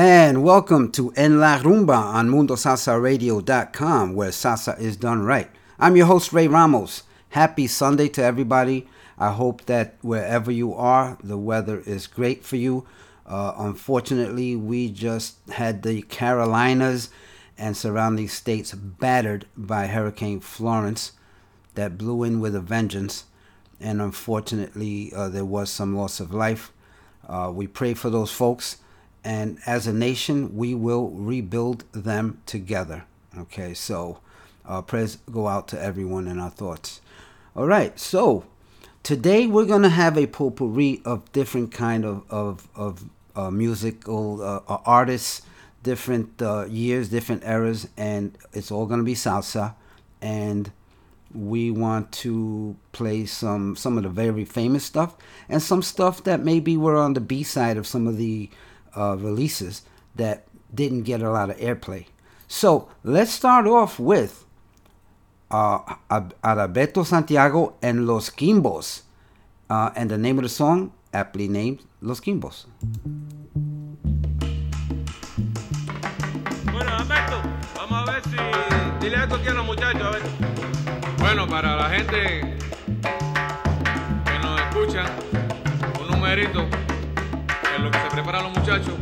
And welcome to En La Rumba on MundoSalsaRadio.com, where salsa is done right. I'm your host, Ray Ramos. Happy Sunday to everybody. I hope that wherever you are, the weather is great for you. Uh, unfortunately, we just had the Carolinas and surrounding states battered by Hurricane Florence that blew in with a vengeance. And unfortunately, uh, there was some loss of life. Uh, we pray for those folks and as a nation, we will rebuild them together. Okay, so uh, prayers go out to everyone in our thoughts. All right, so today we're gonna have a potpourri of different kind of of, of uh, musical uh, artists, different uh, years, different eras, and it's all gonna be salsa, and we want to play some some of the very famous stuff and some stuff that maybe were on the B side of some of the uh, releases that didn't get a lot of airplay. So let's start off with uh, Adalberto Santiago and Los Kimbos. Uh, and the name of the song, aptly named Los Kimbos. Bueno, Alberto, vamos a ver si. Dile a los muchachos, a. Bueno, para la gente que nos escucha, un numerito lo que se preparan los muchachos.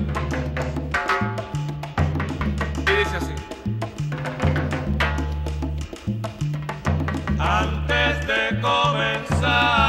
Y dice así. Antes de comenzar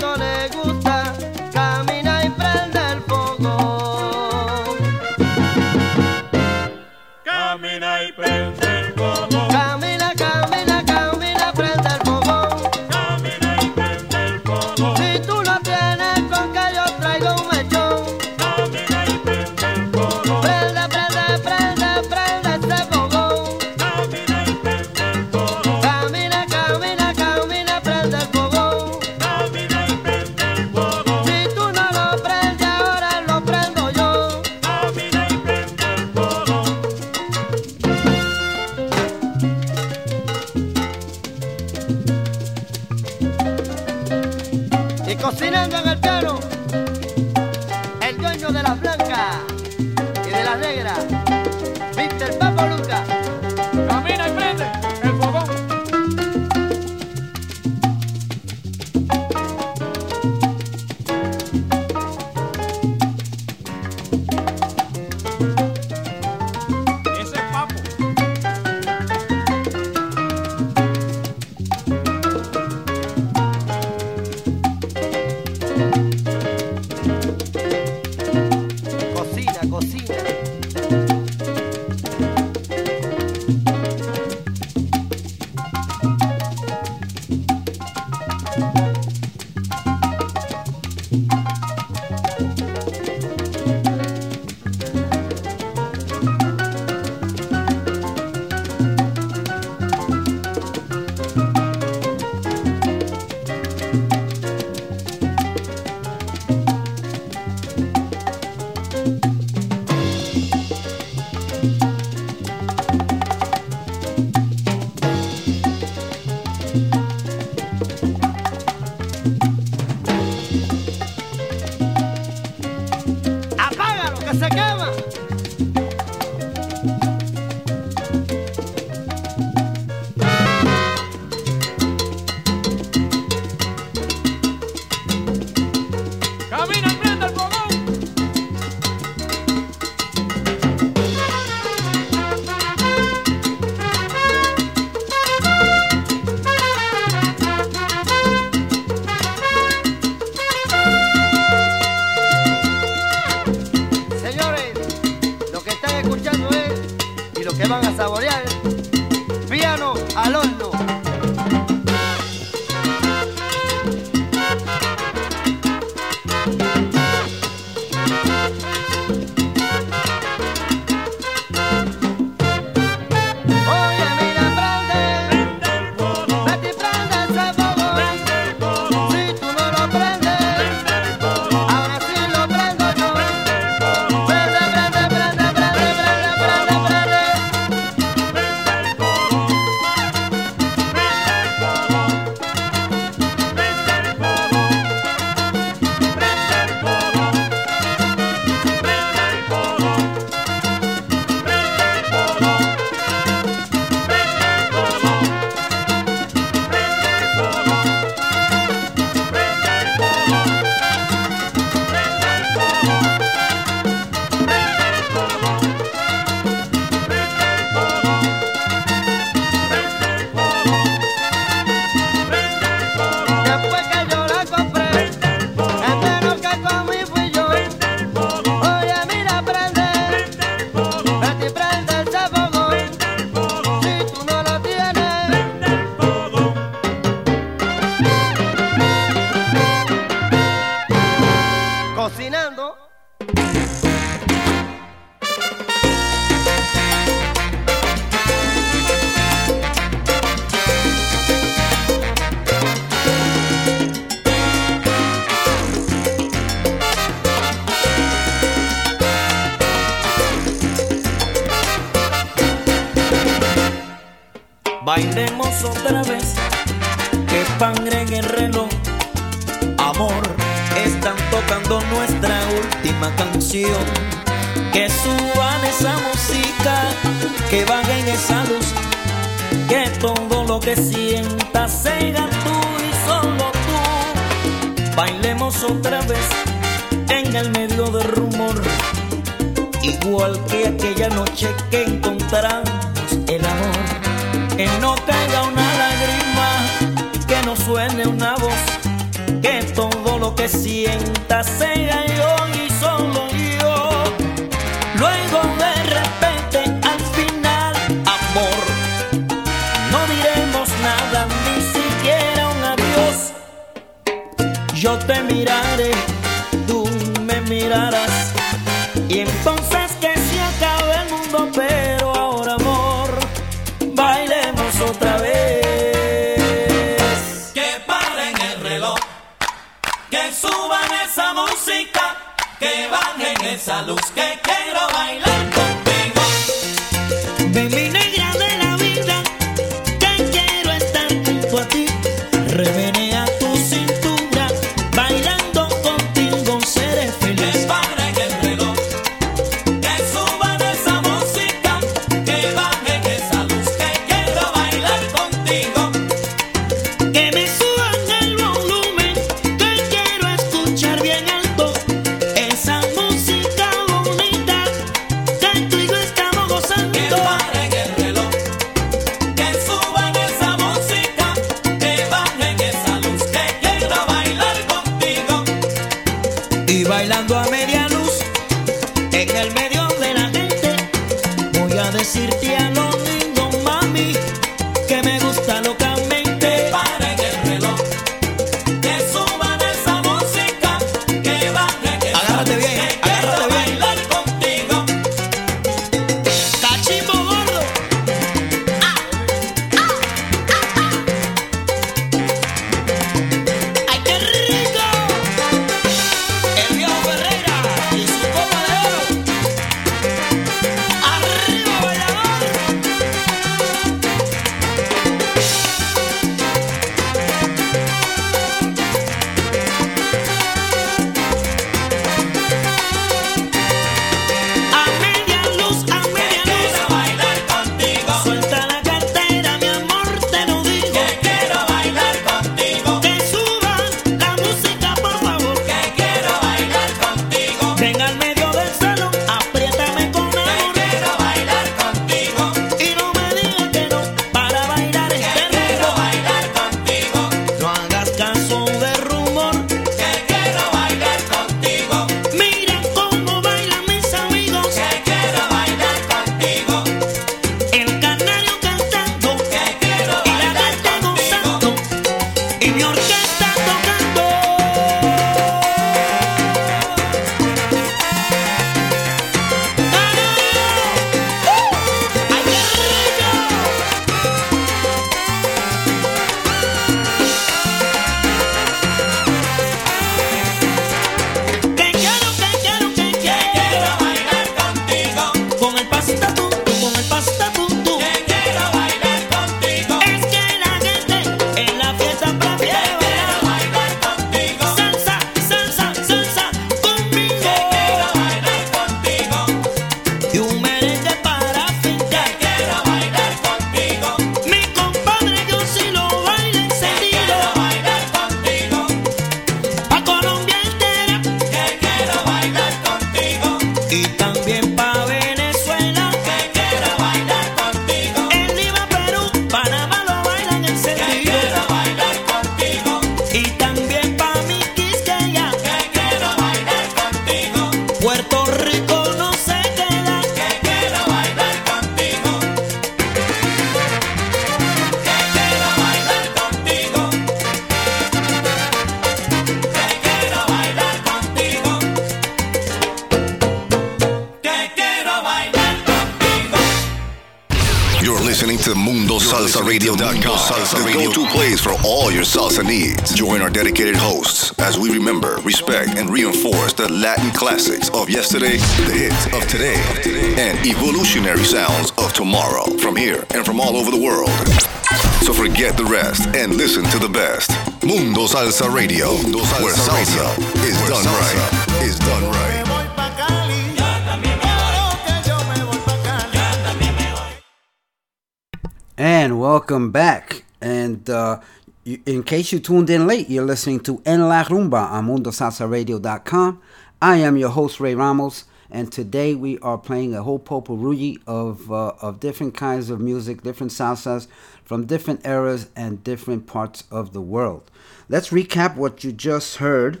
welcome back. And uh, in case you tuned in late, you're listening to En La Rumba on MundoSalsaRadio.com. I am your host, Ray Ramos, and today we are playing a whole potpourri of, uh, of different kinds of music, different salsas from different eras and different parts of the world. Let's recap what you just heard.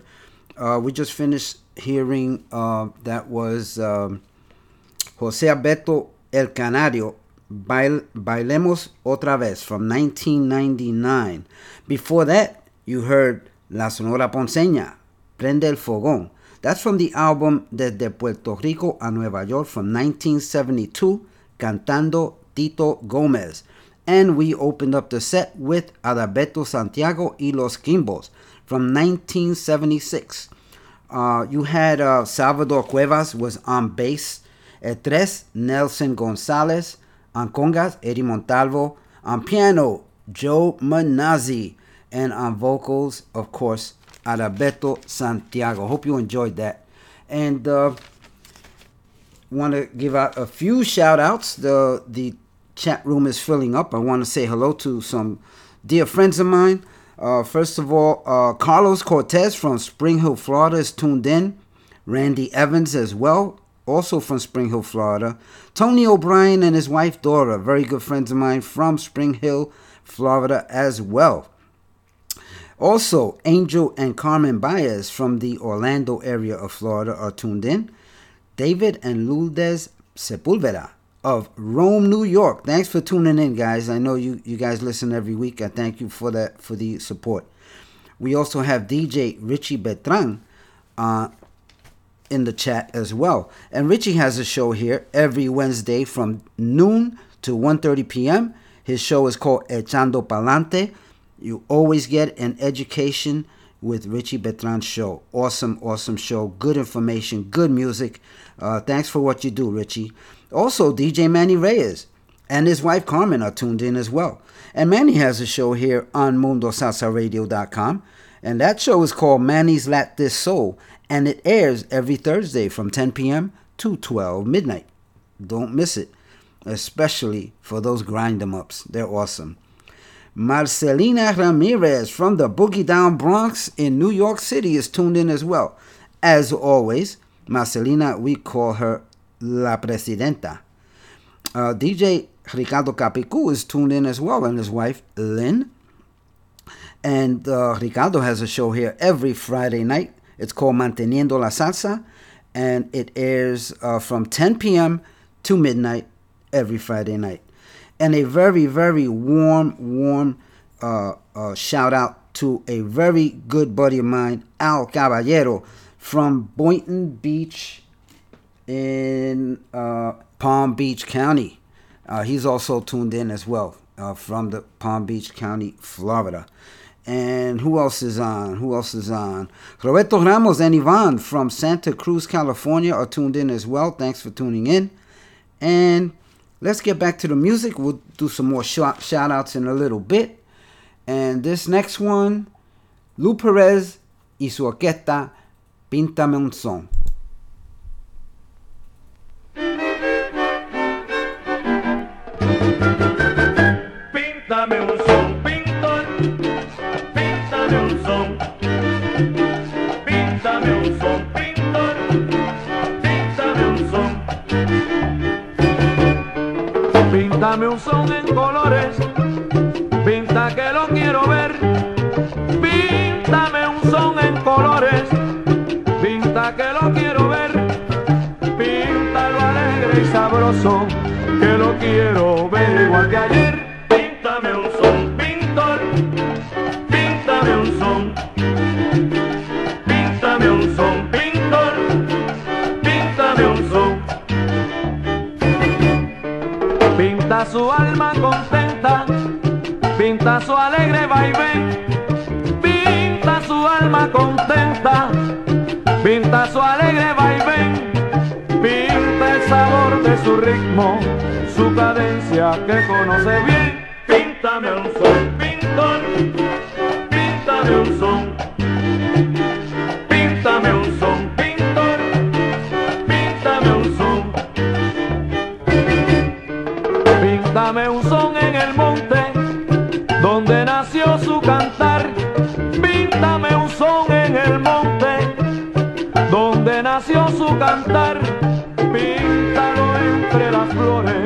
Uh, we just finished hearing uh, that was um, José Alberto El Canario, Bail- Bailemos Otra Vez from 1999. Before that, you heard La Sonora Ponceña, Prende el Fogón. That's from the album Desde Puerto Rico a Nueva York from 1972, Cantando Tito Gomez. And we opened up the set with Adalberto Santiago y Los Kimbos from 1976. Uh, you had uh, Salvador Cuevas was on bass. Tres, Nelson Gonzalez. On congas, Eddie Montalvo. On piano, Joe Manozzi. And on vocals, of course, Adalberto Santiago. Hope you enjoyed that. And uh, want to give out a few shout outs. The, the chat room is filling up. I want to say hello to some dear friends of mine. Uh, first of all, uh, Carlos Cortez from Spring Hill, Florida is tuned in. Randy Evans as well, also from Spring Hill, Florida. Tony O'Brien and his wife Dora, very good friends of mine from Spring Hill, Florida as well. Also, Angel and Carmen Baez from the Orlando area of Florida are tuned in. David and Lourdes Sepulveda of Rome, New York. Thanks for tuning in, guys. I know you, you guys listen every week. I thank you for that for the support. We also have DJ Richie Betran uh, in the chat as well. And Richie has a show here every Wednesday from noon to 1.30 p.m. His show is called Echando Palante. You always get an education with Richie Betran's show. Awesome, awesome show. Good information, good music. Uh, thanks for what you do, Richie. Also, DJ Manny Reyes and his wife Carmen are tuned in as well. And Manny has a show here on MundoSalsaRadio.com. And that show is called Manny's Lat This Soul. And it airs every Thursday from 10 p.m. to 12 midnight. Don't miss it, especially for those grind em ups. They're awesome. Marcelina Ramirez from the Boogie Down Bronx in New York City is tuned in as well. As always, Marcelina, we call her La Presidenta. Uh, DJ Ricardo Capicu is tuned in as well, and his wife Lynn. And uh, Ricardo has a show here every Friday night. It's called Manteniendo la Salsa, and it airs uh, from 10 p.m. to midnight every Friday night. And a very, very warm, warm uh, uh, shout out to a very good buddy of mine, Al Caballero, from Boynton Beach in uh, Palm Beach County. Uh, he's also tuned in as well uh, from the Palm Beach County, Florida. And who else is on? Who else is on? Roberto Ramos and Ivan from Santa Cruz, California are tuned in as well. Thanks for tuning in. And let's get back to the music. We'll do some more shout, shout outs in a little bit. And this next one, Lou Perez y su orquesta, Píntame un son. Píntame un son en colores, pinta que lo quiero ver. Píntame un son en colores, pinta que lo quiero ver. Píntalo alegre y sabroso, que lo quiero ver igual que ayer. su alma contenta, pinta su alegre vaivén, pinta su alma contenta, pinta su alegre vaivén, pinta el sabor de su ritmo, su cadencia que conoce bien. Píntame un son, pintor, píntame un son. Su cantar. Píntalo entre las flores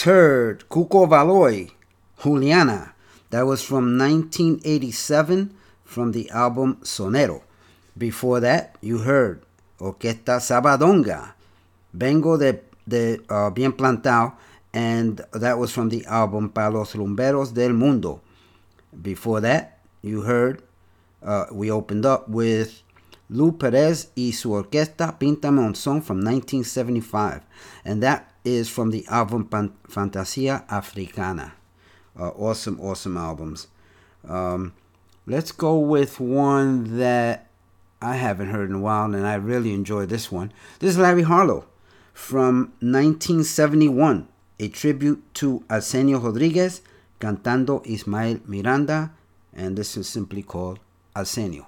just heard Cuco Valoy, Juliana. That was from 1987 from the album Sonero. Before that, you heard Orquesta Sabadonga, Vengo de, de uh, Bien Plantado, and that was from the album Palos Lumberos del Mundo. Before that, you heard, uh, we opened up with Lou Perez y su orquesta Pinta Monzón from 1975. And that is from the album Fantasia Africana. Uh, awesome, awesome albums. Um, let's go with one that I haven't heard in a while, and I really enjoy this one. This is Larry Harlow from 1971, a tribute to Arsenio Rodriguez, cantando Ismael Miranda, and this is simply called Arsenio.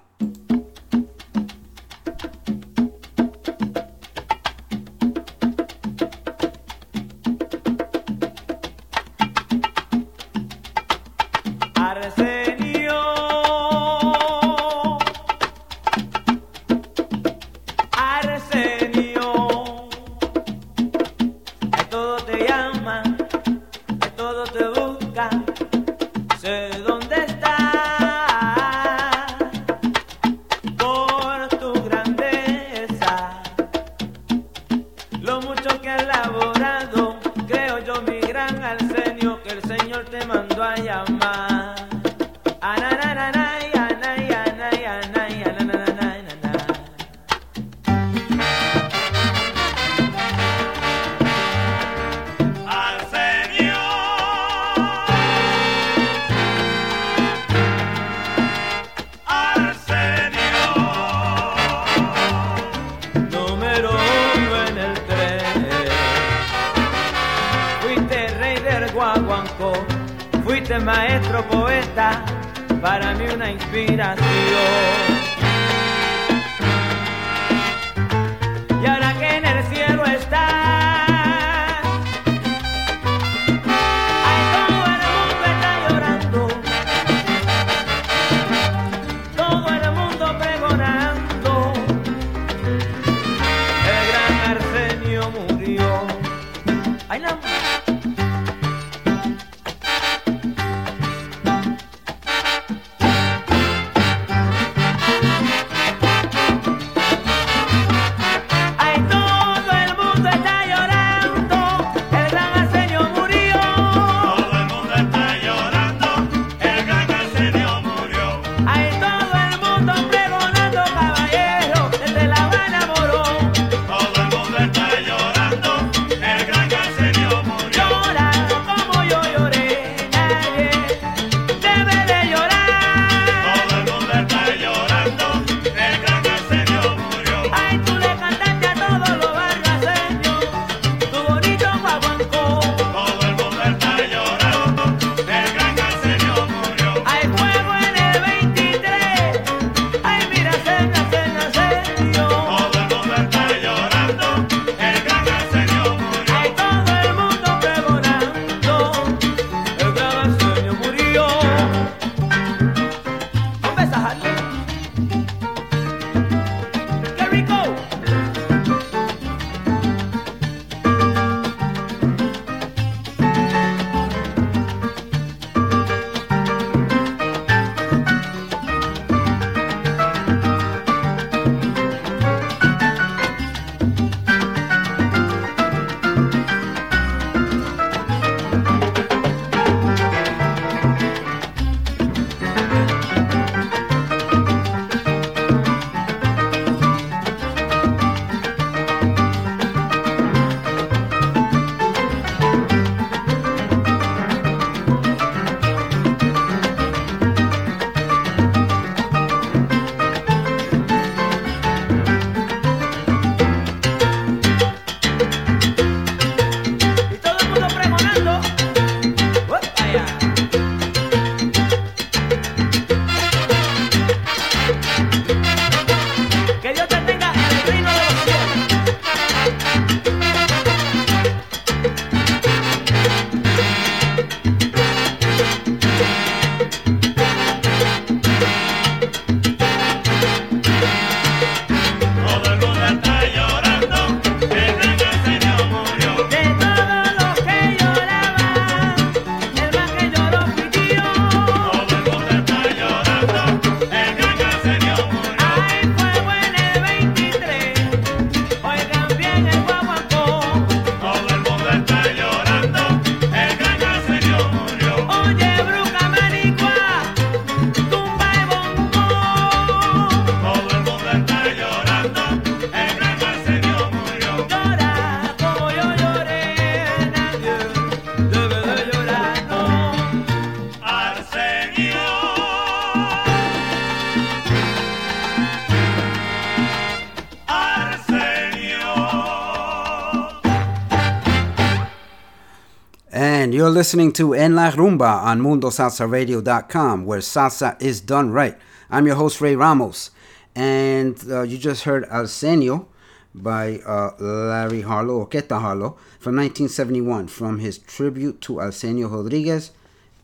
Listening to En La Rumba on MundoSalsaRadio.com, where salsa is done right. I'm your host, Ray Ramos. And uh, you just heard Arsenio by uh, Larry Harlow, Orquesta Harlow, from 1971, from his tribute to Arsenio Rodriguez.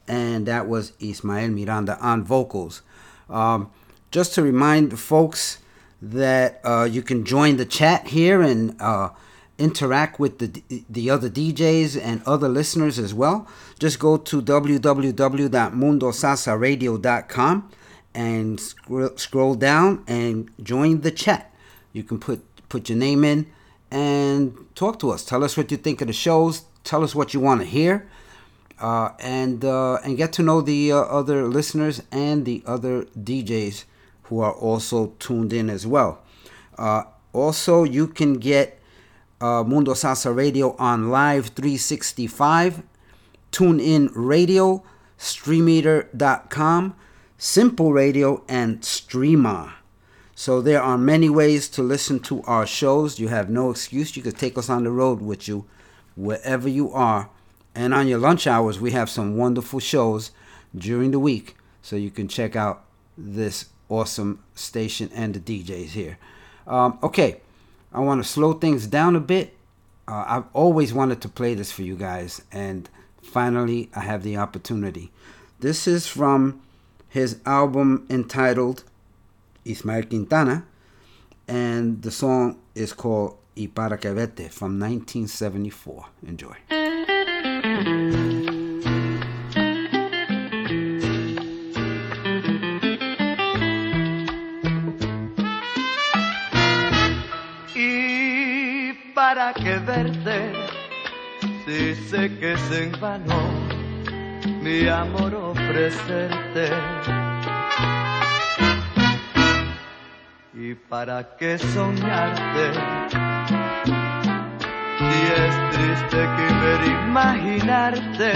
And that was Ismael Miranda on vocals. Um, just to remind folks that uh, you can join the chat here and uh, interact with the the other DJs and other listeners as well. Just go to www.mundosalsaradio.com and scroll, down and join the chat. You can put put your name in and talk to us. Tell us what you think of the shows. Tell us what you want to hear. Uh, and uh, and get to know the uh, other listeners and the other DJs who are also tuned in as well. Uh, also, you can get uh, Mundo Salsa Radio on Live 365, TuneIn Radio, StreamEater.com, Simple Radio, and Streama. So there are many ways to listen to our shows. You have no excuse. You could take us on the road with you wherever you are. And on your lunch hours, we have some wonderful shows during the week. So you can check out this awesome station and the DJs here. Um, okay, I want to slow things down a bit. Uh, I've always wanted to play this for you guys, and finally I have the opportunity. This is from his album entitled Ismael Quintana, and the song is called Y para que verte from 1974. Enjoy. Para que verte. Si sé que es en vano mi amor ofrecerte. Y para que soñarte. Si es triste querer imaginarte.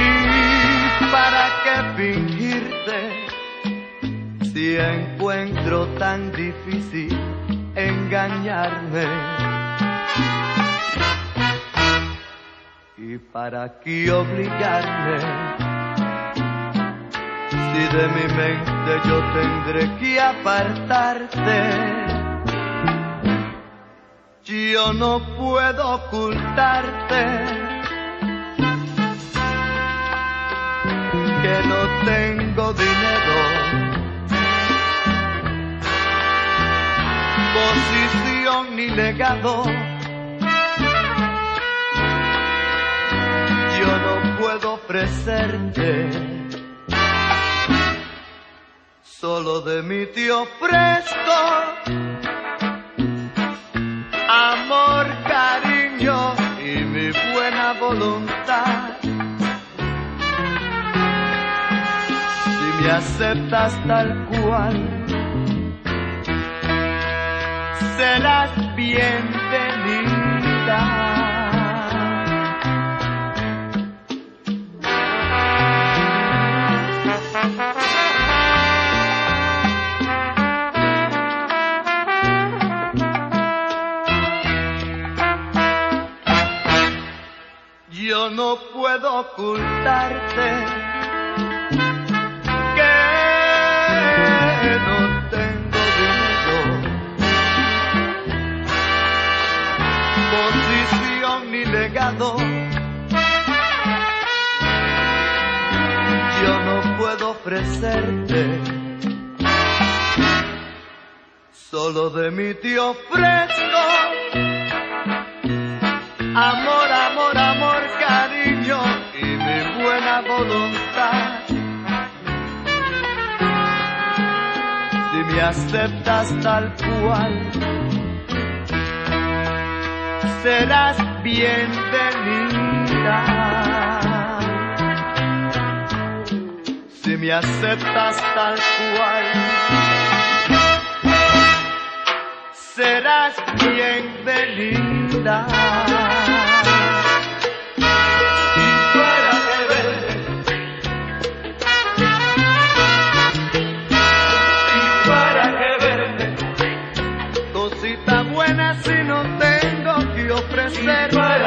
Y para que fingirte si encuentro tan difícil engañarme. Y para qué obligarme si de mi mente yo tendré que apartarte. Yo no puedo ocultarte que no tengo dinero posición ni legado. Yo no puedo ofrecerte, solo de mí te ofrezco amor, cariño y mi buena voluntad. Si me aceptas tal cual, serás bienvenida. Yo no puedo ocultarte que no legado. Yo no puedo ofrecerte, solo de mí te ofrezco amor, amor, amor, cariño y mi buena voluntad. Si me aceptas tal cual, serás bien linda. Si me aceptas tal cual, serás bien de linda.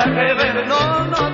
no, no.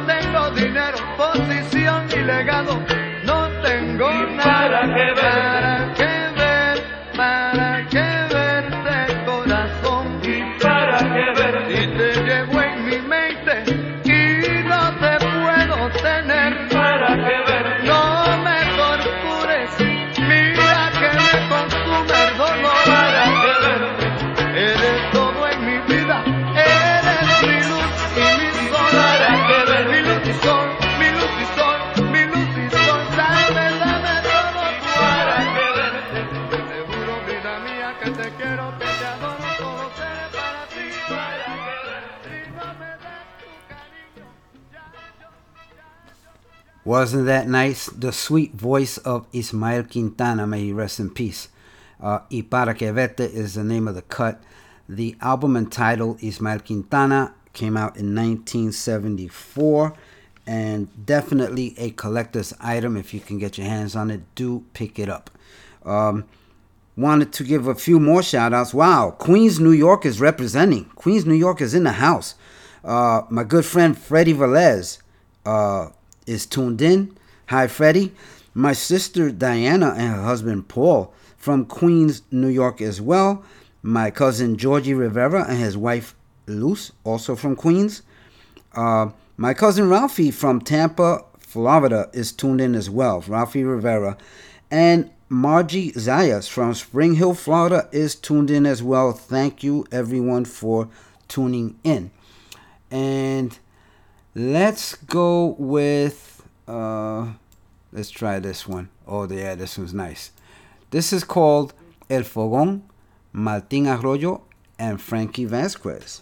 Wasn't that nice? The sweet voice of Ismael Quintana, may he rest in peace. Uh, y para que verte is the name of the cut. The album entitled Ismael Quintana came out in 1974 and definitely a collector's item. If you can get your hands on it, do pick it up. Um, wanted to give a few more shout outs. Wow, Queens, New York is representing. Queens, New York is in the house. Uh, my good friend Freddie Velez uh, is tuned in. Hi, Freddie. My sister Diana and her husband Paul from Queens, New York as well. My cousin Georgie Rivera and his wife Luz, also from Queens. Uh, my cousin Ralphie from Tampa, Florida, is tuned in as well. Ralphie Rivera. And Margie Zayas from Spring Hill, Florida, is tuned in as well. Thank you, everyone, for tuning in. And let's go with. Uh, let's try this one. Oh, yeah, this one's nice. This is called El Fogón, Martín Arroyo, and Frankie Vasquez.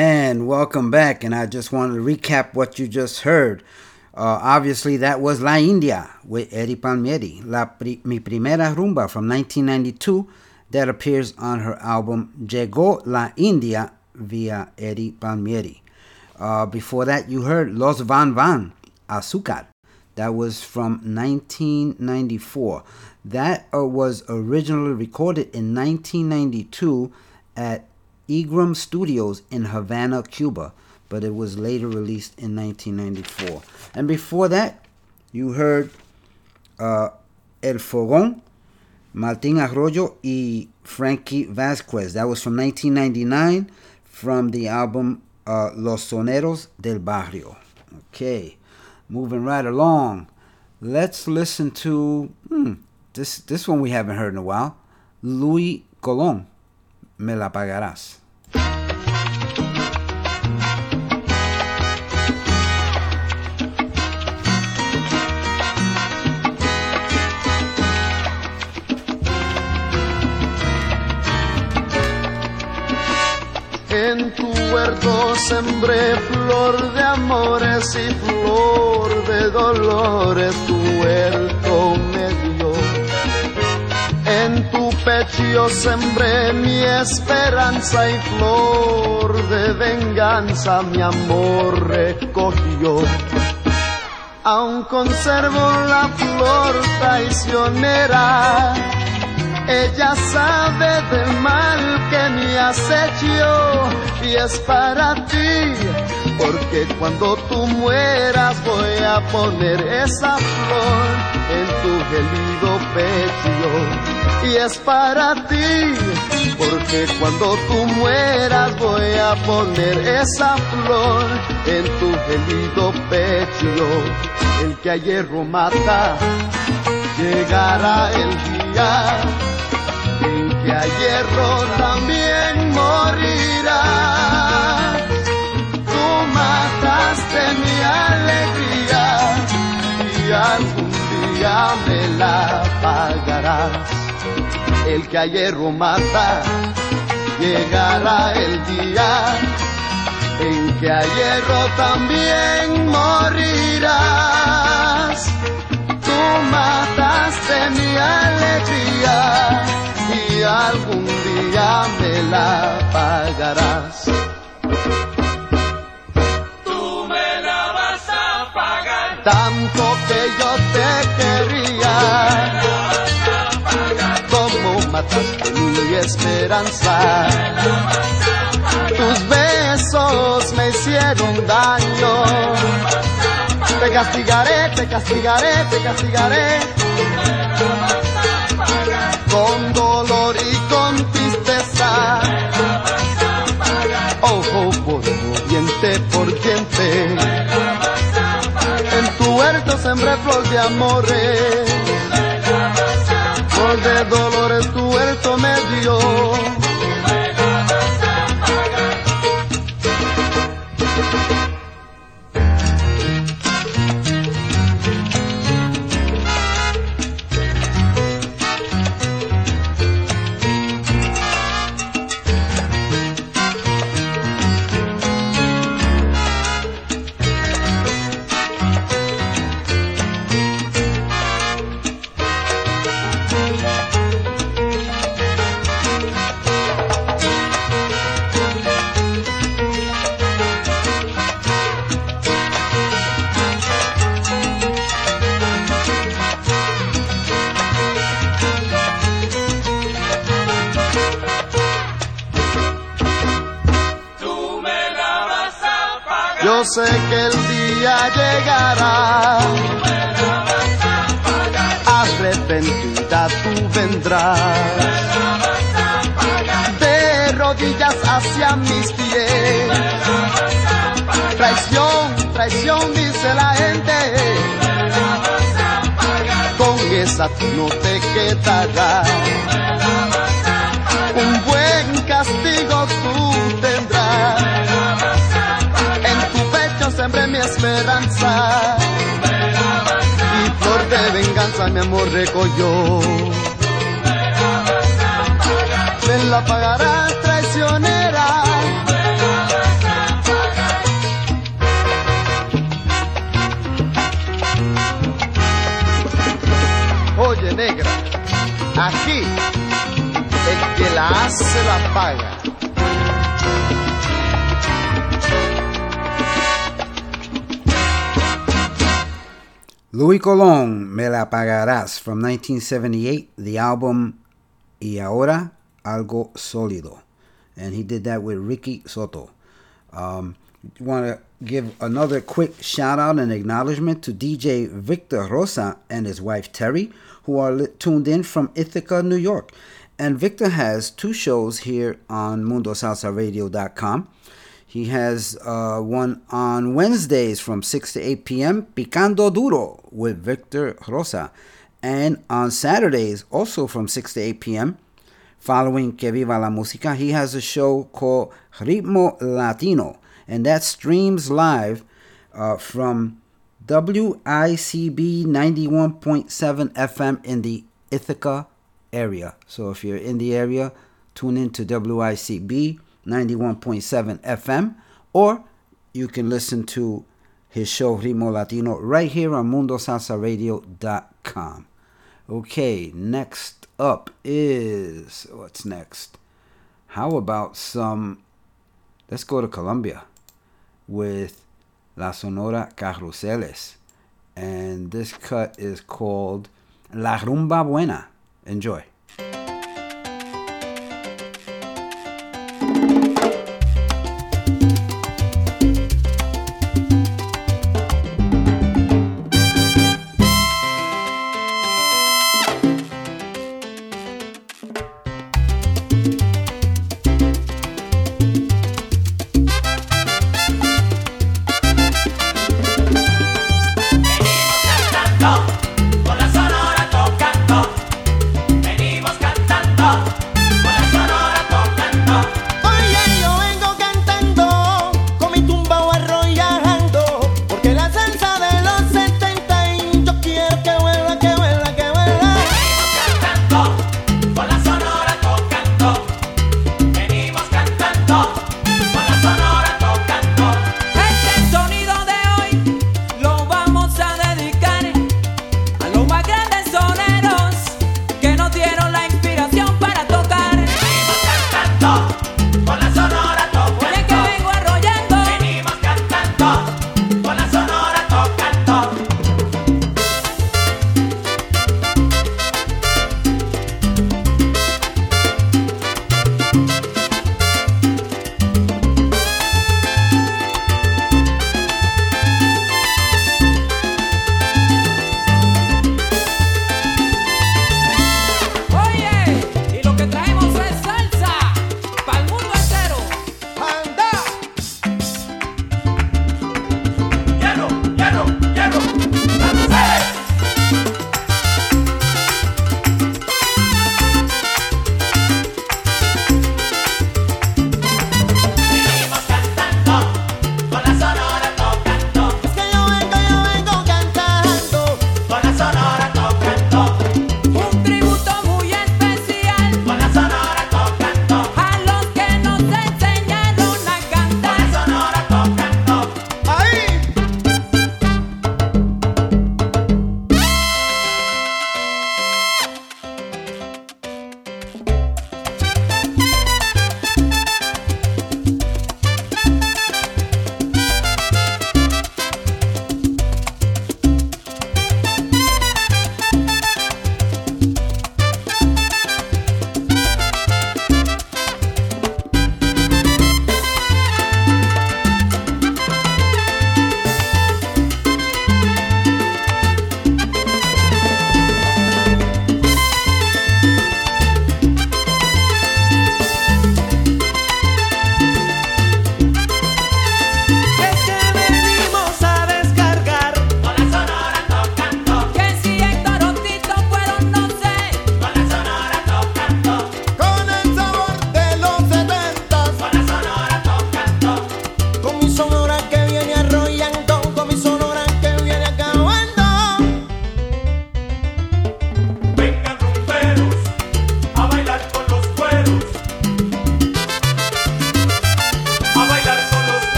And welcome back. And I just wanted to recap what you just heard. Uh, obviously, that was La India with Eddie Palmieri, La Pri- Mi Primera Rumba from 1992, that appears on her album Llegó La India via Eddie Palmieri. Uh, before that, you heard Los Van Van, Azúcar. That was from 1994. That uh, was originally recorded in 1992 at EGREM Studios in Havana, Cuba, but it was later released in 1994. And before that, you heard uh, El Fogón, Martín Arroyo y Frankie Vasquez. That was from 1999 from the album uh, Los Soneros del Barrio. Okay, moving right along. Let's listen to hmm, this. This one we haven't heard in a while. Louis Colón, Me la pagarás. Sembré flor de amores y flor de dolores, tu huerto me dio. En tu pecho sembré mi esperanza y flor de venganza mi amor recogió. Aún conservo la flor traicionera ella sabe del mal que me has y es para ti, porque cuando tú mueras voy a poner esa flor en tu gelido pecho. Y es para ti, porque cuando tú mueras voy a poner esa flor en tu gelido pecho. El que a hierro mata, llegará el día que hierro también morirá. Tú mataste mi alegría y algún día me la pagarás. El que a hierro mata, llegará el día en que a hierro también morirás. Tú mataste mi alegría y algún día me la pagarás. Tú me la vas a pagar. Tanto que yo te quería. Me la vas a pagar. Como mataste mi esperanza. Tú me la. Tus besos me hicieron daño. Te castigaré, te castigaré, te castigaré. Tú me la vas a pagar. Con dolor y con tristeza. Ojo por ojo, diente por diente. En tu huerto sembré flor de amores. Flor de dolores tu huerto me dio. Sé que el día llegará. Arrepentida tú vendrás. De rodillas hacia mis pies. Traición, traición, dice la gente. Con esa tú no te quedarás. Un buen castigo esperanza. Y flor de venganza mi amor recogió. Me la pagarás traicionera. Oye negra, aquí el que la hace la paga. Louis Colón, Me La Pagarás from 1978, the album Y Ahora Algo Sólido. And he did that with Ricky Soto. Um, want to give another quick shout out and acknowledgement to DJ Victor Rosa and his wife Terry, who are tuned in from Ithaca, New York. And Victor has two shows here on MundoSalsaRadio.com. He has uh, one on Wednesdays from 6 to 8 p.m., Picando Duro with Victor Rosa. And on Saturdays, also from 6 to 8 p.m., following Que Viva la Música, he has a show called Ritmo Latino. And that streams live uh, from WICB 91.7 FM in the Ithaca area. So if you're in the area, tune in to WICB 91.7 FM, or you can listen to his show Ritmo Latino right here on MundoSalsaRadio.com. Okay, next up is what's next? How about some? Let's go to Colombia with La Sonora Carruseles, and this cut is called La Rumba Buena. Enjoy.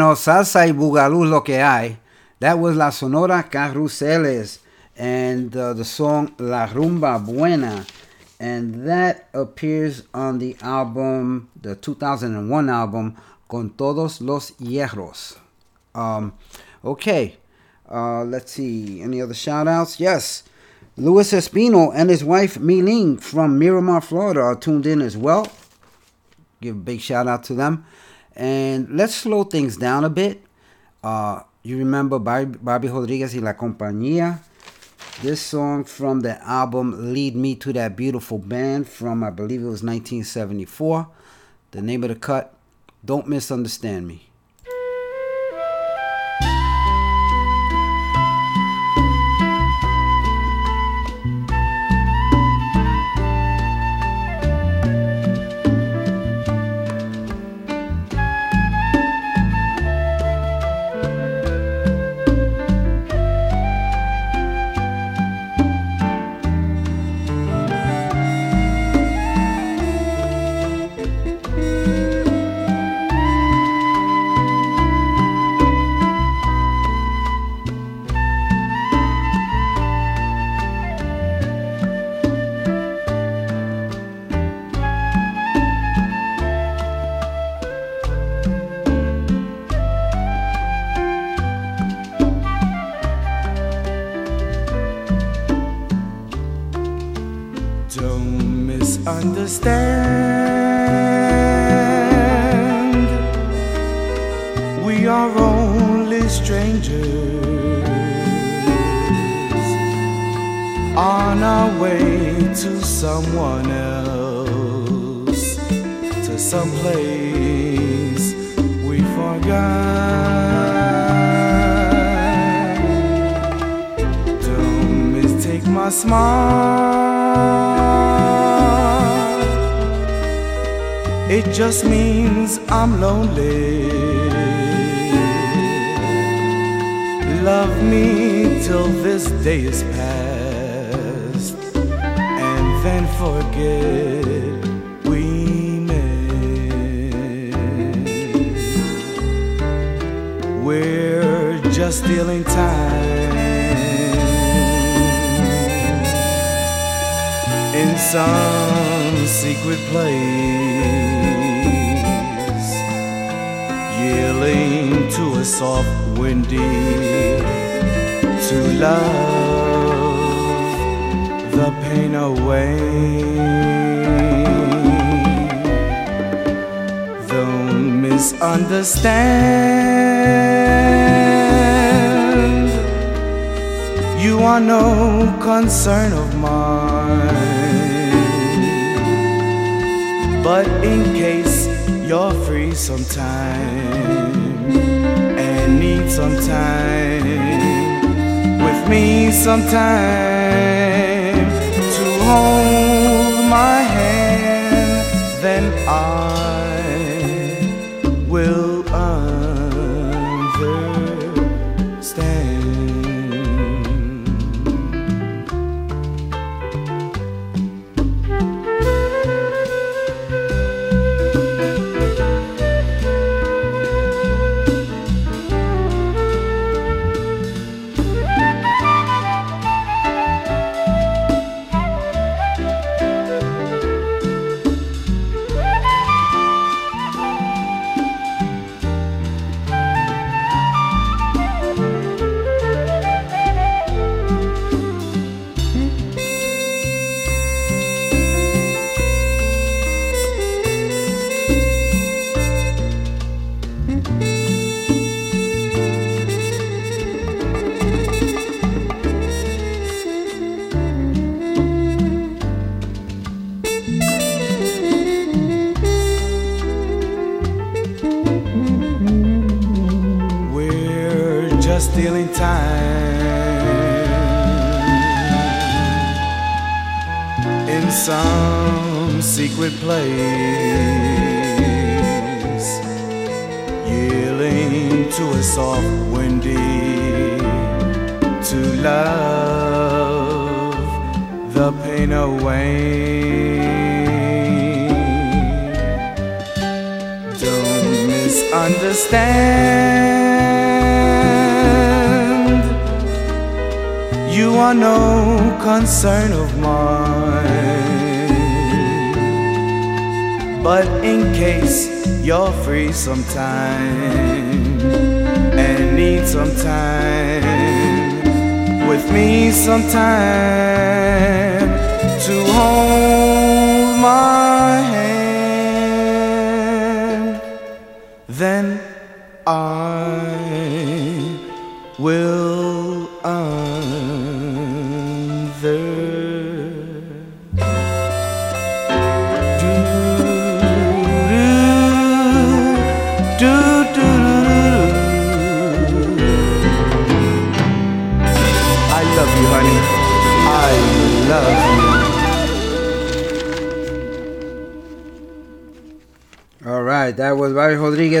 Bueno, salsa y bugalú lo que hay. That was La Sonora Carruseles and uh, the song La Rumba Buena. And that appears on the album, the 2001 album, Con Todos los Hierros. Um, okay, uh, let's see. Any other shout outs? Yes. Luis Espino and his wife Miling from Miramar, Florida are tuned in as well. Give a big shout out to them. And let's slow things down a bit. Uh, you remember Bobby, Rodriguez y La Compañía? This song from the album Lead Me to That Beautiful Band from, I believe it was 1974. The name of the cut, Don't Misunderstand Me. Free sometime and need some time with me sometime place, yielding to a soft, windy to love the pain away. Don't misunderstand. You are no concern of mine. But in case you're free sometime and need some time with me sometime to hold my hand,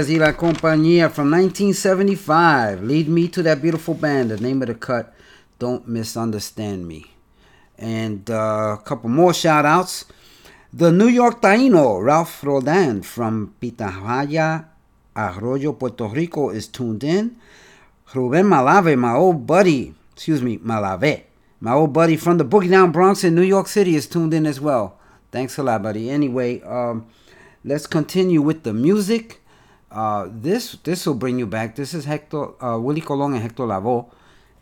La Compañía from 1975. Lead me to that beautiful band. The name of the cut, Don't Misunderstand Me. And uh, a couple more shout outs. The New York Taino, Ralph Rodan from Pitahaya, Arroyo, Puerto Rico, is tuned in. Ruben Malave, my old buddy, excuse me, Malave, my old buddy from the Boogie Down Bronx in New York City is tuned in as well. Thanks a lot, buddy. Anyway, um, let's continue with the music. Uh, this this will bring you back. This is Hector uh, Willie Colon and Hector Lavoe,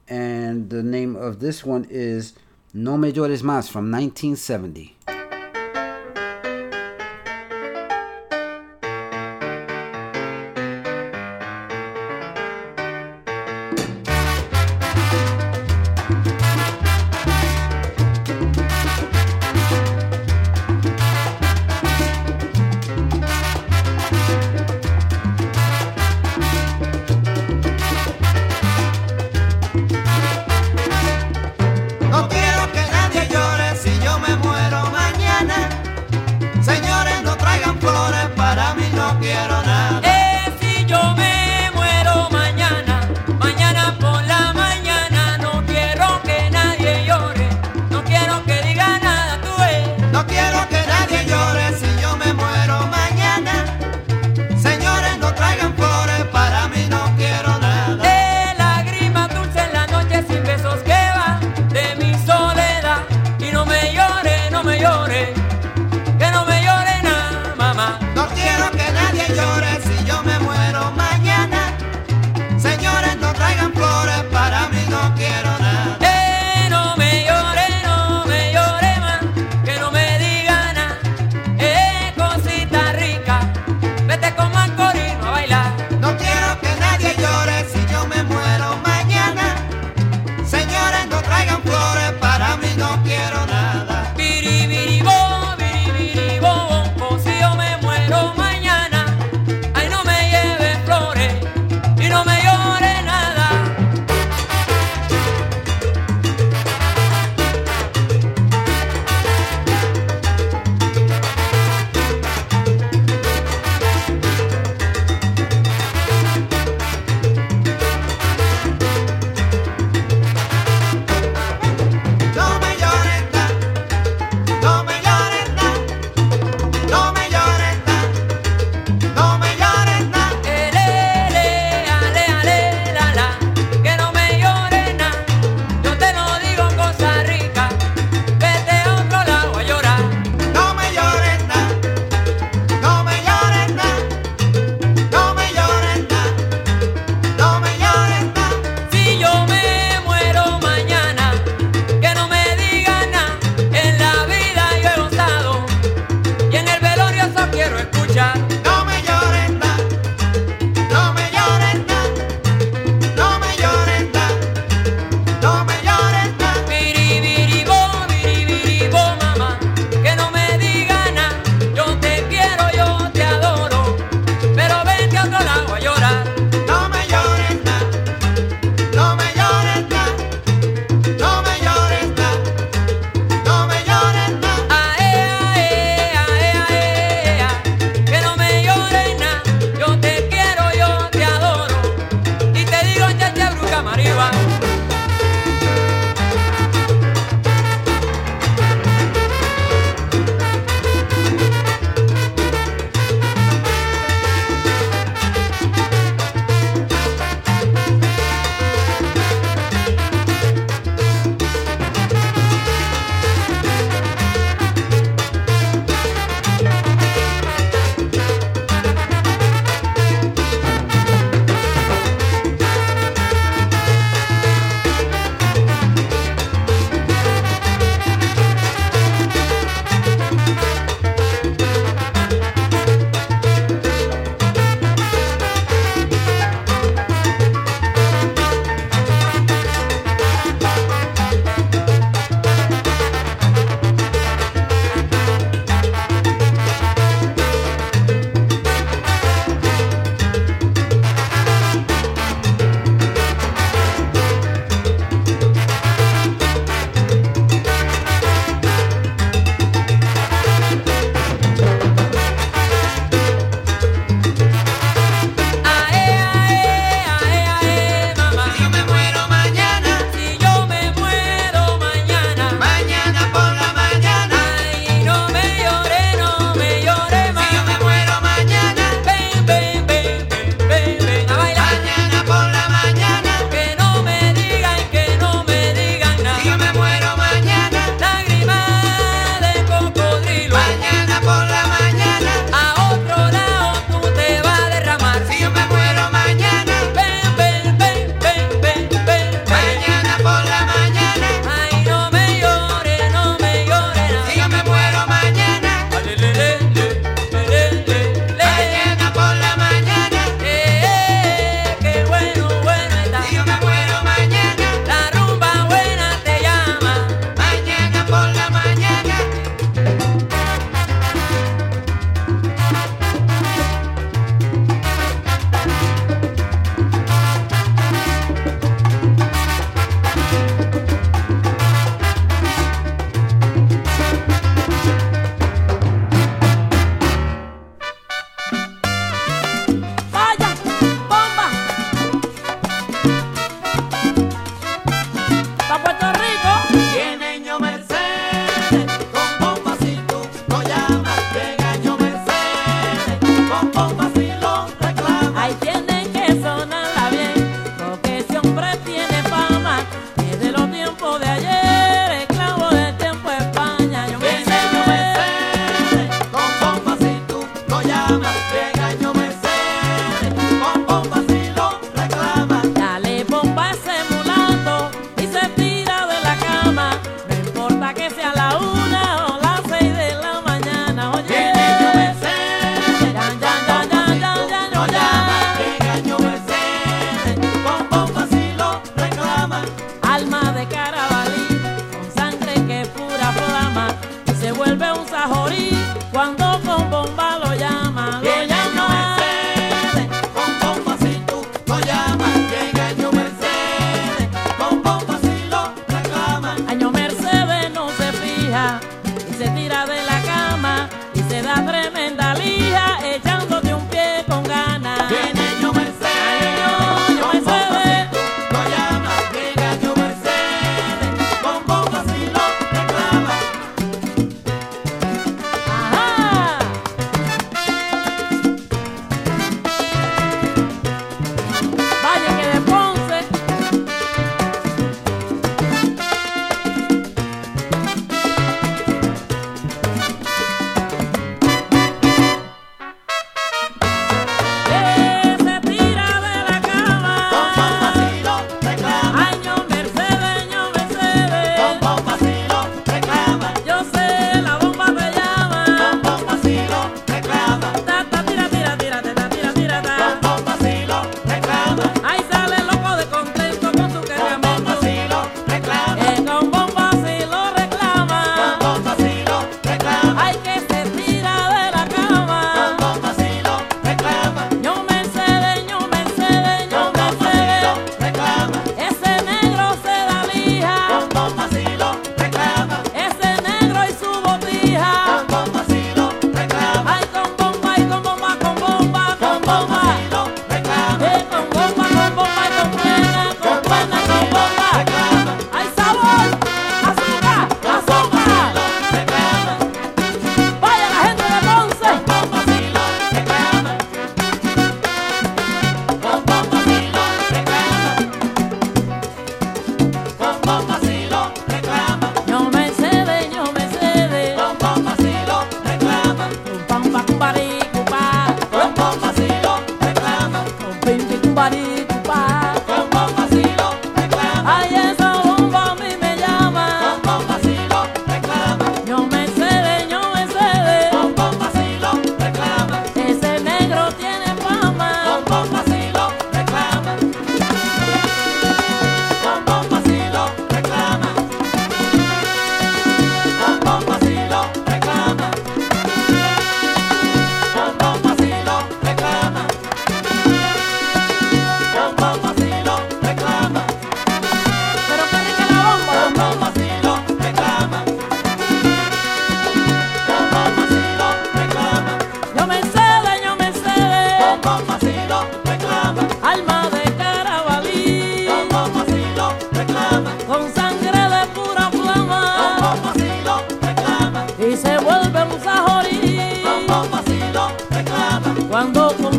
and the name of this one is No Me Más from 1970.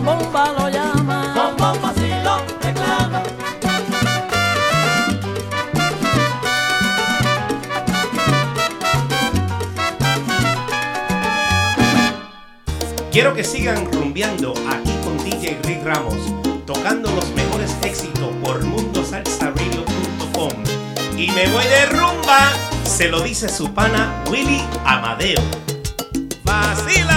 con bomba lo llama, con bomba si lo reclama. Quiero que sigan rumbeando aquí con DJ Rick Ramos, tocando los mejores éxitos por mundosalsaradio.com. Y me voy de rumba, se lo dice su pana Willy Amadeo. ¡Vacila!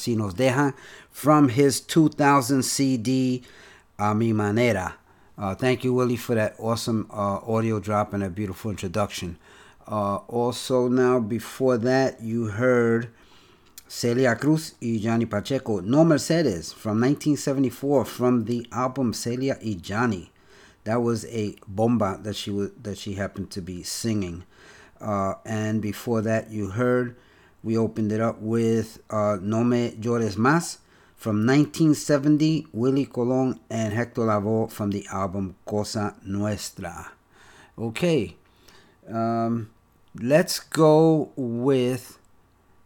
si nos from his 2000 CD, A Mi Manera. Uh, thank you, Willie, for that awesome uh, audio drop and a beautiful introduction. Uh, also, now before that, you heard Celia Cruz y Johnny Pacheco, No Mercedes from 1974 from the album Celia y Johnny. That was a bomba that she that she happened to be singing. Uh, and before that, you heard we opened it up with uh, No Me Llores Más from 1970, Willie Colon and Hector Lavoe from the album Cosa Nuestra. Okay, um, let's go with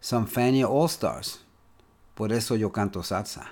some Fania All Stars. Por eso yo canto salsa.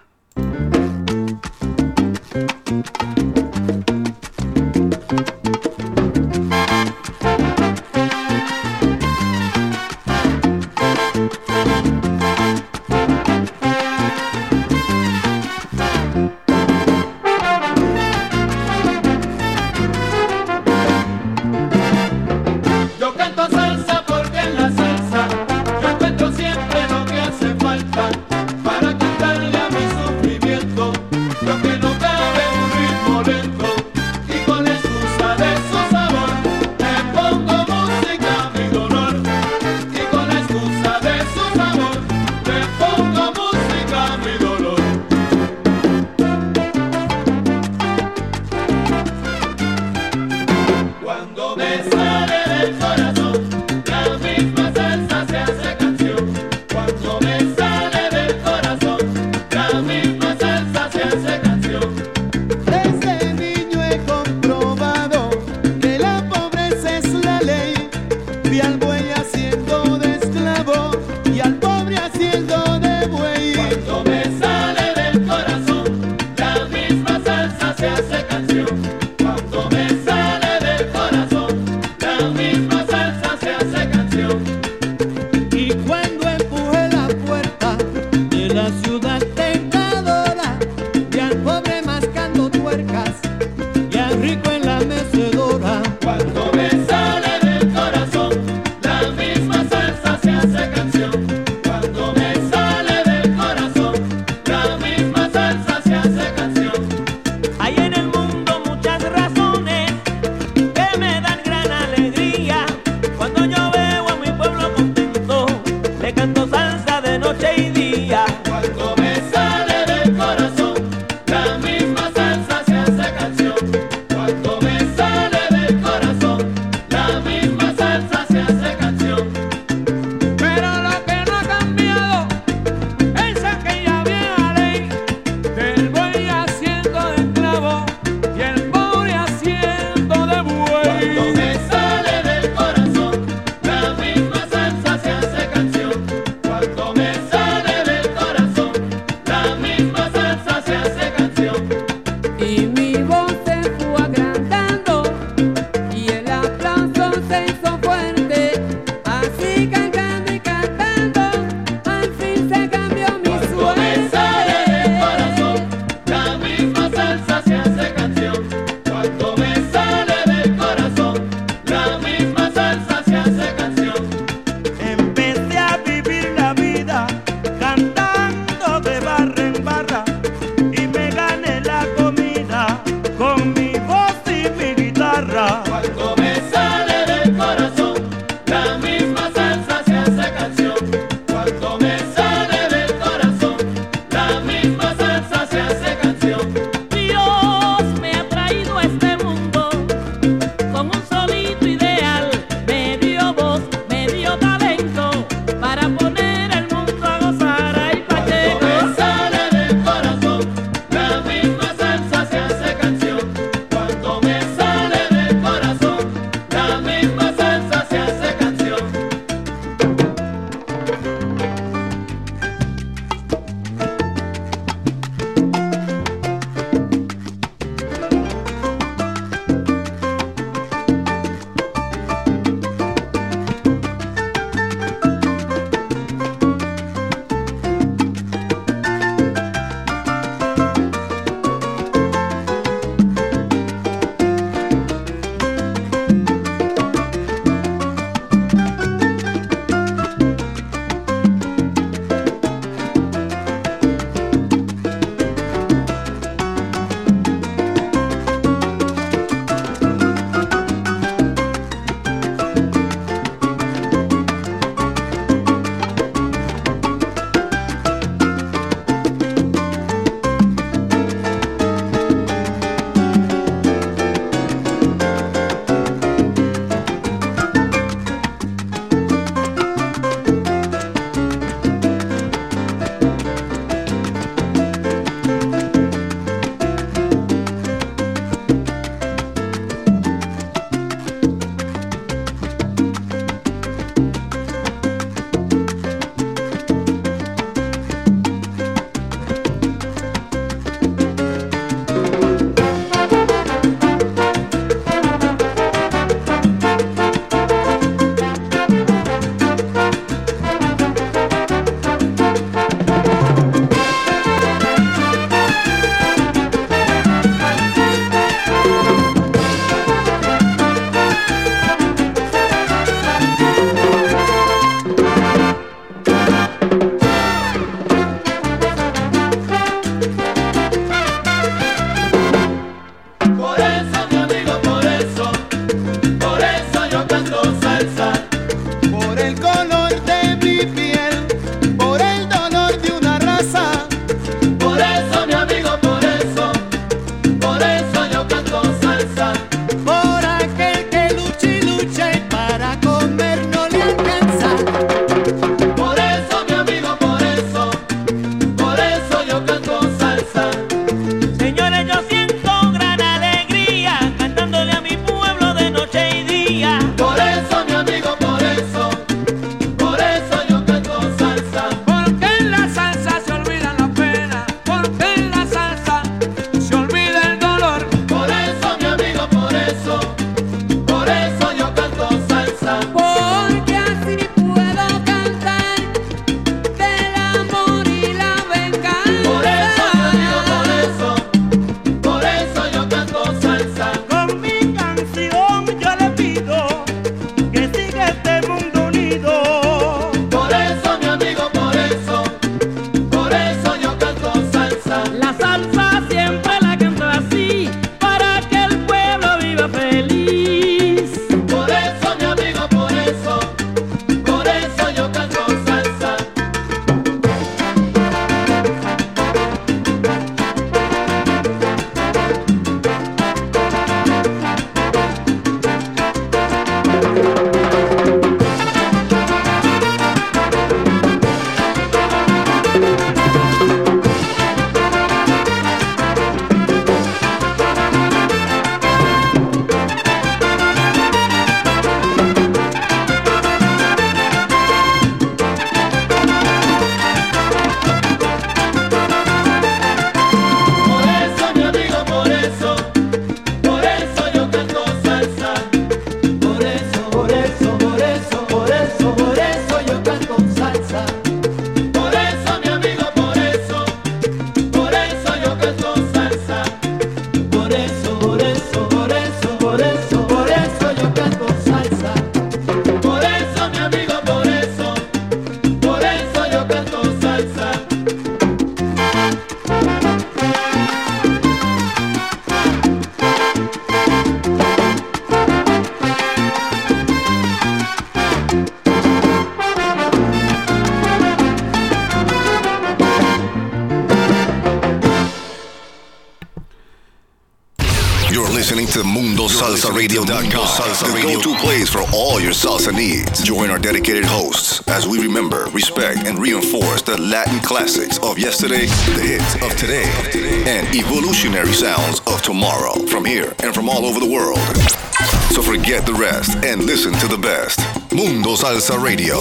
Salsa Radio,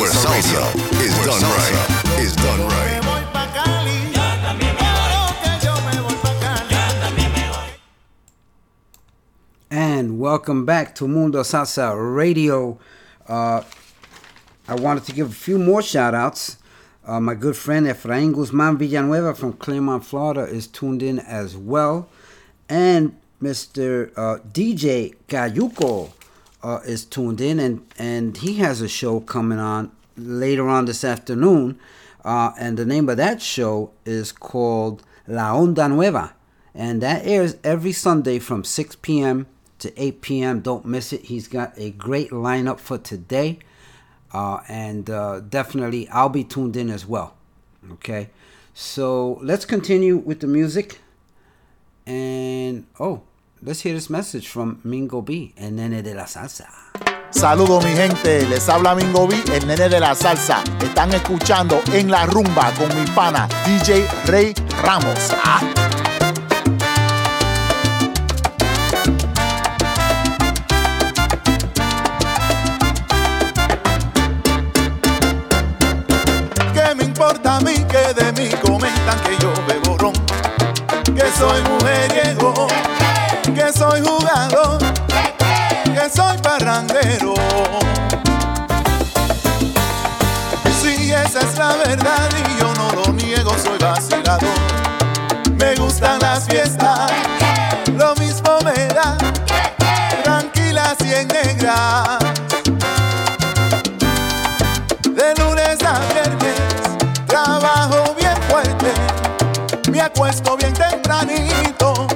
where salsa is done right. Is done right. And welcome back to Mundo Salsa Radio. Uh, I wanted to give a few more shout outs. Uh, my good friend Efrain Guzman Villanueva from Clermont, Florida is tuned in as well. And Mr. Uh, DJ Cayuco uh, is tuned in, and, and he has a show coming on later on this afternoon. Uh, and the name of that show is called La Onda Nueva. And that airs every Sunday from 6 p.m. to 8 p.m. Don't miss it. He's got a great lineup for today. Uh, and uh, definitely, I'll be tuned in as well. Okay. So let's continue with the music. And oh, let's hear this message from Mingo B, and nene de la salsa. Saludos mi gente, les habla Mingo B, el nene de la salsa. Están escuchando en la rumba con mi pana DJ Rey Ramos. Ah. ¿Qué me importa a mí que de mí comentan que yo bebo ron? Que soy mujeriego, que soy jugador, que soy parrandero. Si esa es la verdad y yo no lo niego, soy vacilador. Me gustan las fiestas, lo mismo me da, tranquilas y en negras. De lunes a viernes trabajo bien fuerte, me acuesto bien tempranito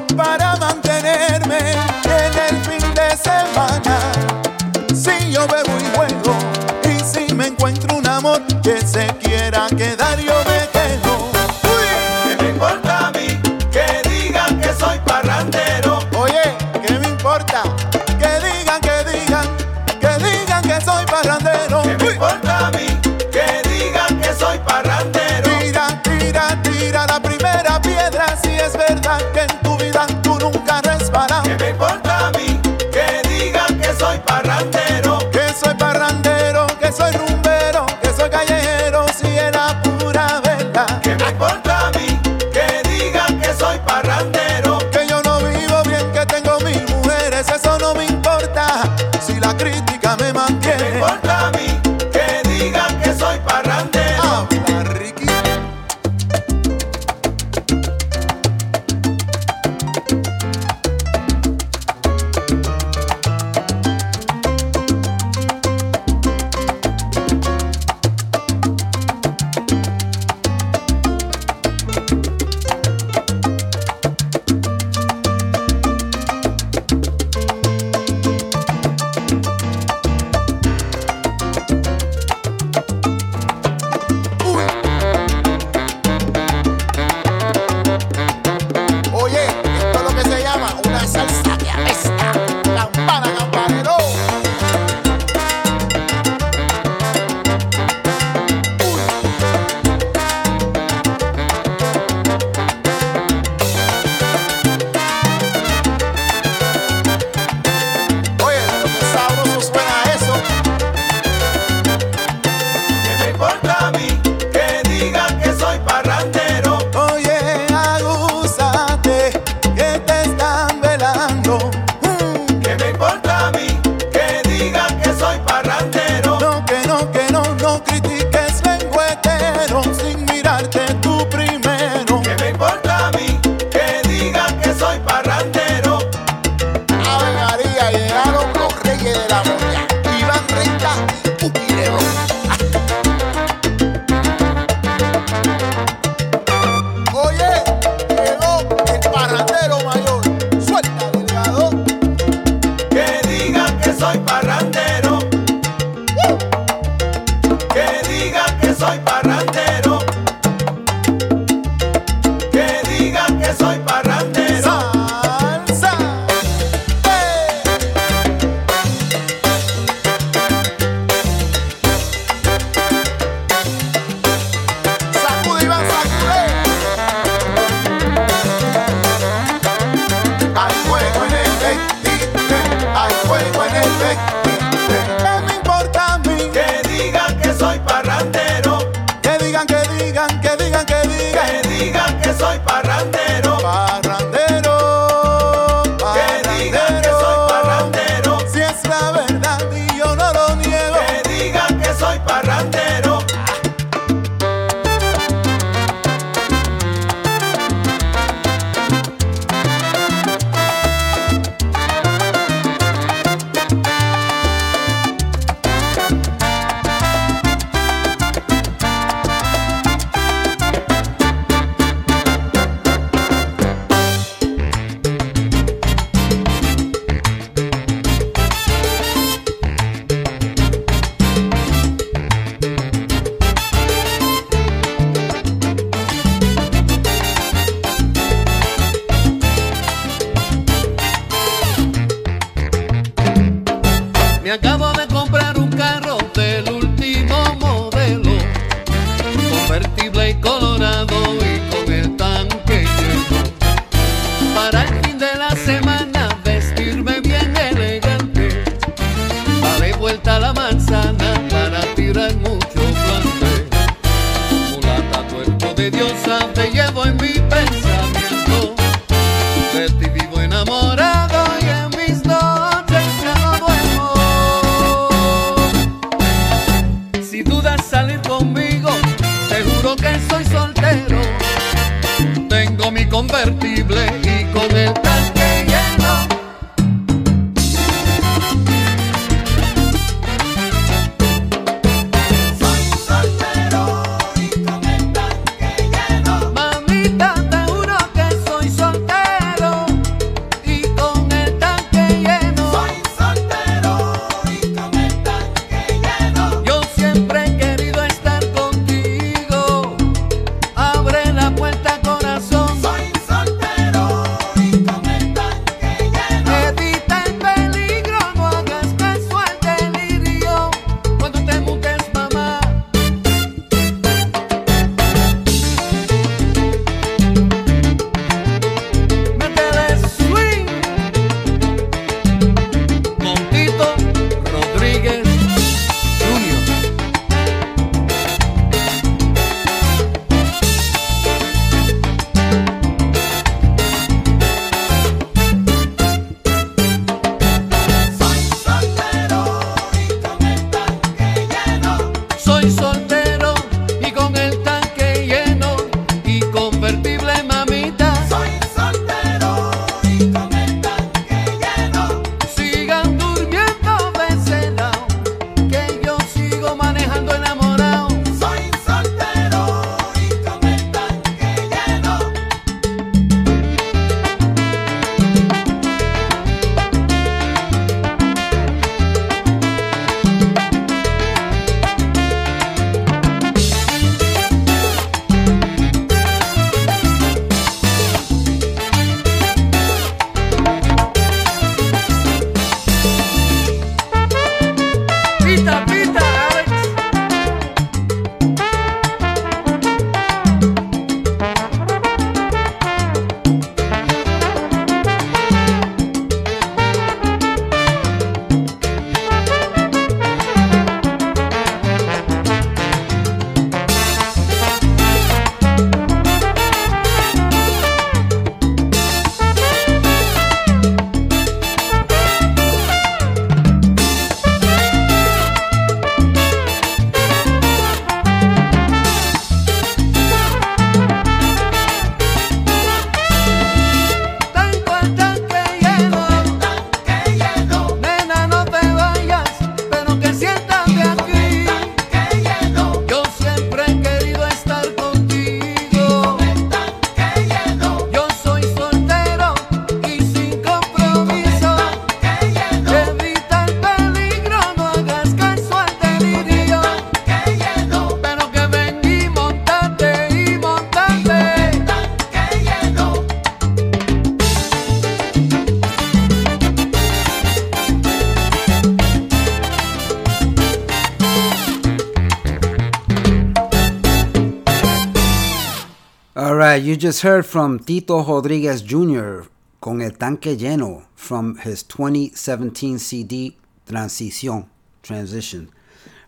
you just heard from Tito Rodriguez Jr. con el tanque lleno from his 2017 CD Transición, Transition.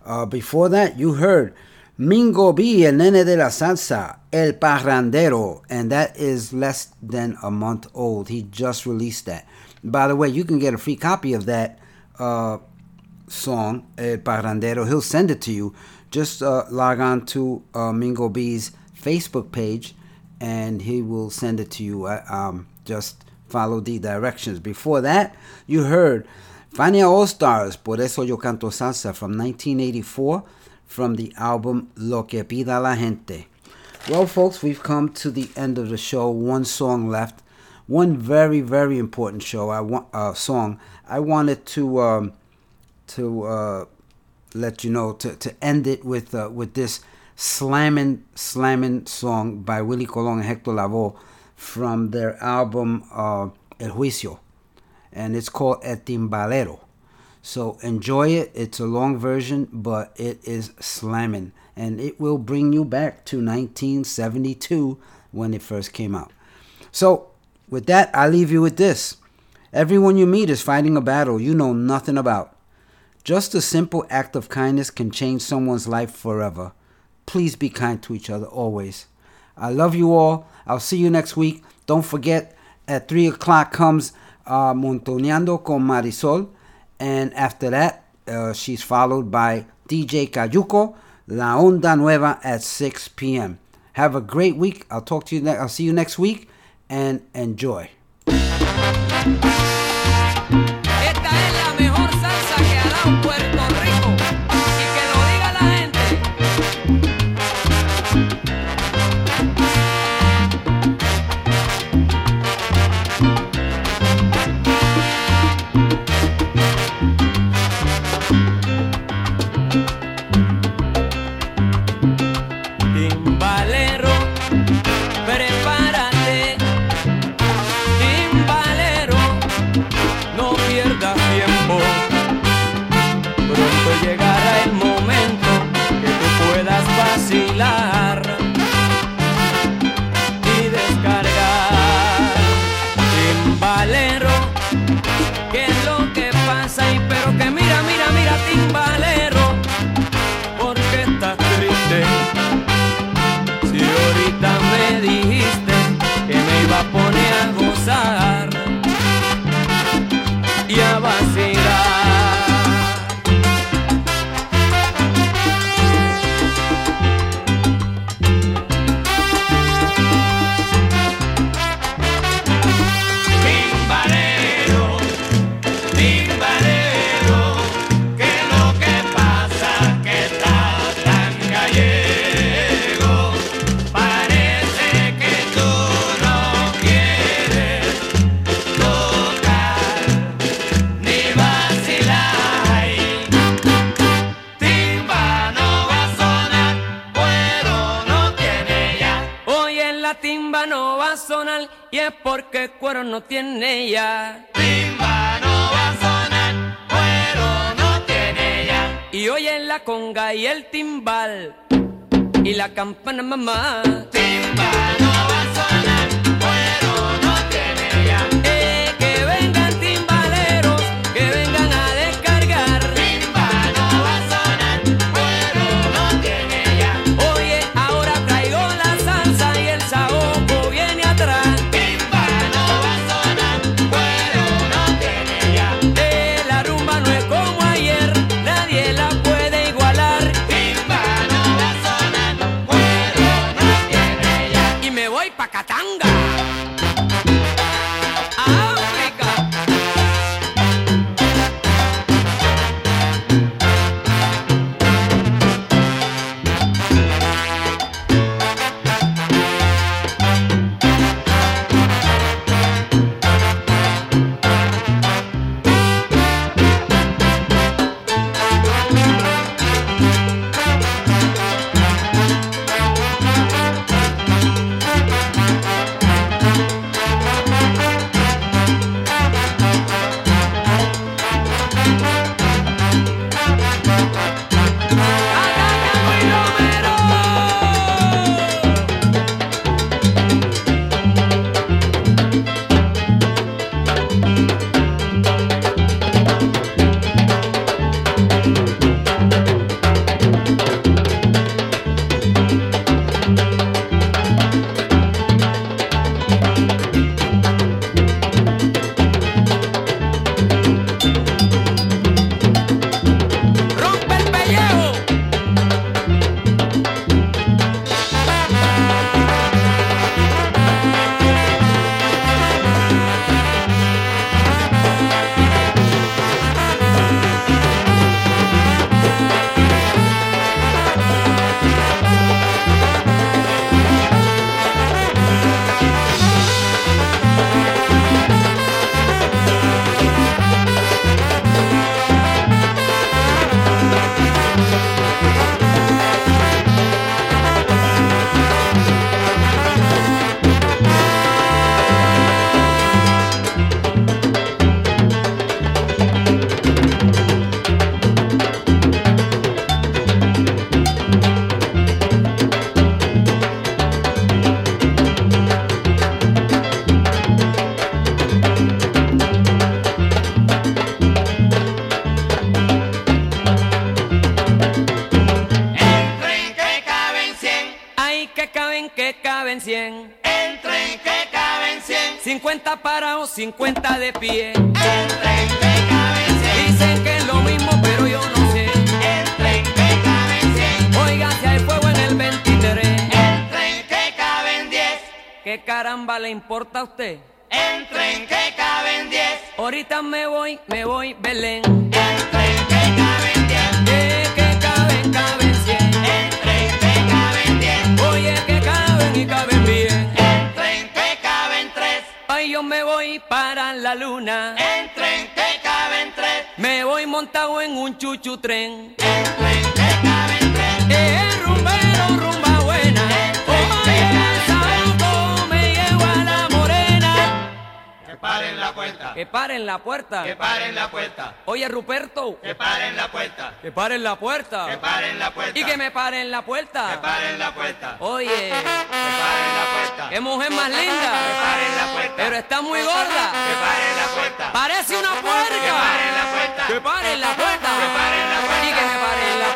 Uh, before that, you heard Mingo B, el nene de la salsa, El Parrandero, and that is less than a month old. He just released that. By the way, you can get a free copy of that uh, song, El Parrandero. He'll send it to you. Just uh, log on to uh, Mingo B's Facebook page and he will send it to you. Uh, um, just follow the directions. Before that, you heard Fania All Stars, Por eso yo canto salsa from 1984 from the album Lo que pida la gente. Well, folks, we've come to the end of the show. One song left. One very, very important show. I want uh, song. I wanted to um, to uh, let you know to, to end it with uh, with this slamming slamming song by Willie Colon and Hector Lavoe from their album uh, El Juicio, and it's called El Timbalero. So enjoy it. It's a long version, but it is slamming. and it will bring you back to 1972 when it first came out. So, with that, I leave you with this. Everyone you meet is fighting a battle you know nothing about. Just a simple act of kindness can change someone's life forever. Please be kind to each other always. I love you all. I'll see you next week. Don't forget, at 3 o'clock comes uh, Montoneando con Marisol. And after that, uh, she's followed by DJ Cayuco, La Onda Nueva at 6 p.m. Have a great week. I'll talk to you. Ne- I'll see you next week, and enjoy. El timbal y la campana mamá. Timba 100. El tren que caben 100. 50 parados, 50 de pie. El tren que caben 100. Dicen que es lo mismo, pero yo no sé. El tren que caben 100. Oiga, si hay fuego en el 23. El tren que caben 10. ¿Qué caramba le importa a usted? El tren que caben 10. Ahorita me voy, me voy, Belén. Caben y caben bien. Entren que caben 3. Ay, yo me voy para la luna. Entren que caben 3. Me voy montado en un chuchu tren. Entren que caben Que paren la puerta. Que paren la puerta. Que paren la puerta. Oye, Ruperto. Que paren la puerta. Que paren la puerta. Que paren la puerta. Y que me paren la puerta. Que paren la puerta. Oye, Que paren la puerta. qué mujer más Que linda. paren la puerta. Pero está muy gorda. Que paren la puerta. Parece una puerca. Que paren la puerta. Que paren la puerta. Que paren la puerta. Y que me paren la puerta.